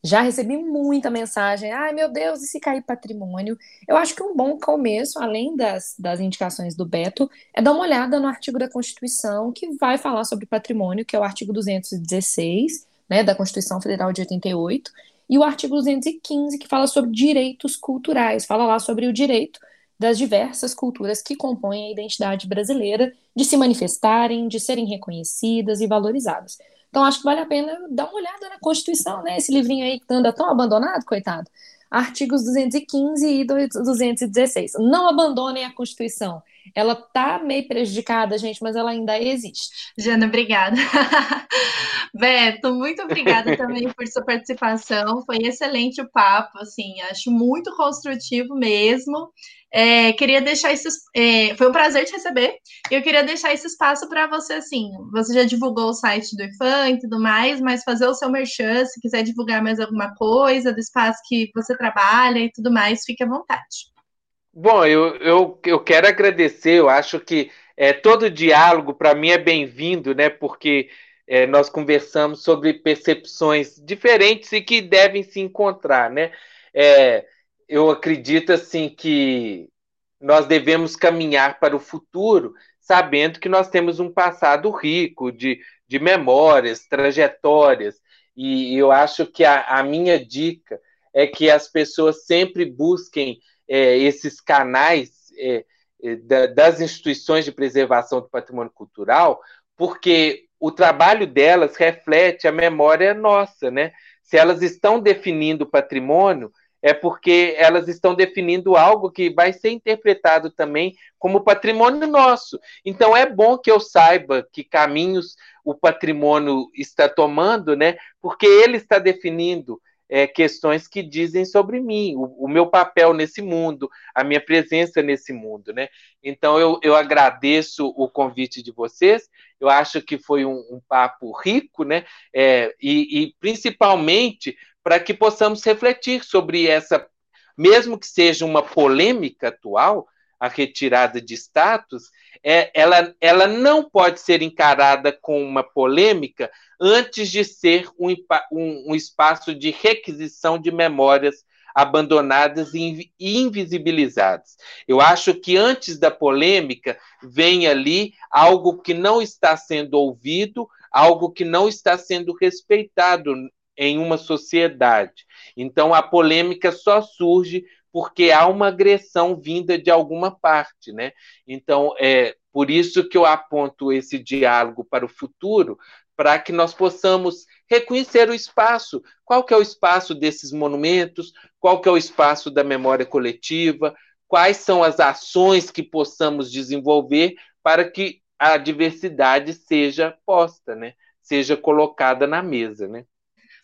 Já recebi muita mensagem, ai meu Deus, e se cair patrimônio? Eu acho que um bom começo, além das, das indicações do Beto, é dar uma olhada no artigo da Constituição que vai falar sobre patrimônio, que é o artigo 216, né, da Constituição Federal de 88, e o artigo 215, que fala sobre direitos culturais, fala lá sobre o direito das diversas culturas que compõem a identidade brasileira de se manifestarem, de serem reconhecidas e valorizadas. Então, acho que vale a pena dar uma olhada na Constituição, né? Esse livrinho aí que anda tão abandonado, coitado. Artigos 215 e 216. Não abandonem a Constituição. Ela tá meio prejudicada, gente, mas ela ainda existe. Jana, obrigada. <laughs> Beto, muito obrigada <laughs> também por sua participação. Foi excelente o papo, assim, acho muito construtivo mesmo. É, queria deixar esse. É, foi um prazer te receber. Eu queria deixar esse espaço para você, assim. Você já divulgou o site do IFAM e tudo mais, mas fazer o seu merchan, se quiser divulgar mais alguma coisa do espaço que você trabalha e tudo mais, fique à vontade. Bom, eu, eu, eu quero agradecer, eu acho que é, todo diálogo para mim é bem-vindo, né? Porque é, nós conversamos sobre percepções diferentes e que devem se encontrar, né? É, eu acredito assim que nós devemos caminhar para o futuro sabendo que nós temos um passado rico de, de memórias, trajetórias, e eu acho que a, a minha dica é que as pessoas sempre busquem é, esses canais é, é, da, das instituições de preservação do patrimônio cultural, porque o trabalho delas reflete a memória nossa, né? Se elas estão definindo o patrimônio, é porque elas estão definindo algo que vai ser interpretado também como patrimônio nosso. Então é bom que eu saiba que caminhos o patrimônio está tomando, né? Porque ele está definindo é, questões que dizem sobre mim, o, o, meu papel nesse mundo, a minha presença nesse mundo, né? Então eu, eu agradeço o convite de vocês. Eu acho que foi um, um papo rico, né? É, e, e principalmente para que possamos refletir sobre essa, mesmo que seja uma polêmica atual, a retirada de status, é, ela, ela não pode ser encarada com uma polêmica antes de ser um, um, um espaço de requisição de memórias abandonadas e invisibilizadas. Eu acho que antes da polêmica vem ali algo que não está sendo ouvido, algo que não está sendo respeitado em uma sociedade. Então, a polêmica só surge porque há uma agressão vinda de alguma parte, né? Então, é por isso que eu aponto esse diálogo para o futuro, para que nós possamos reconhecer o espaço. Qual que é o espaço desses monumentos? Qual que é o espaço da memória coletiva? Quais são as ações que possamos desenvolver para que a diversidade seja posta, né? Seja colocada na mesa, né?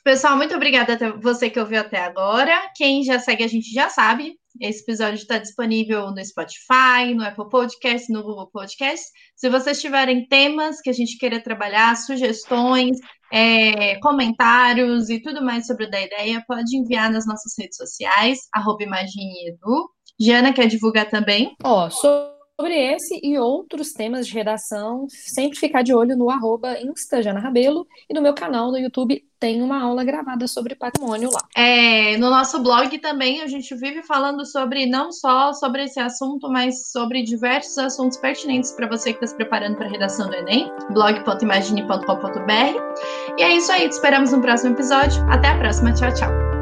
Pessoal, muito obrigada a você que ouviu até agora. Quem já segue a gente já sabe, esse episódio está disponível no Spotify, no Apple Podcast, no Google Podcast. Se vocês tiverem temas que a gente queira trabalhar, sugestões, é, comentários e tudo mais sobre a ideia, pode enviar nas nossas redes sociais, arroba Edu. Jana quer divulgar também? Ó, oh, sobre esse e outros temas de redação, sempre ficar de olho no arroba Rabelo e no meu canal no YouTube tem uma aula gravada sobre patrimônio lá. É, no nosso blog também a gente vive falando sobre não só sobre esse assunto, mas sobre diversos assuntos pertinentes para você que está se preparando para a redação do Enem, blog.imagine.com.br. E é isso aí, te esperamos no próximo episódio. Até a próxima, tchau, tchau.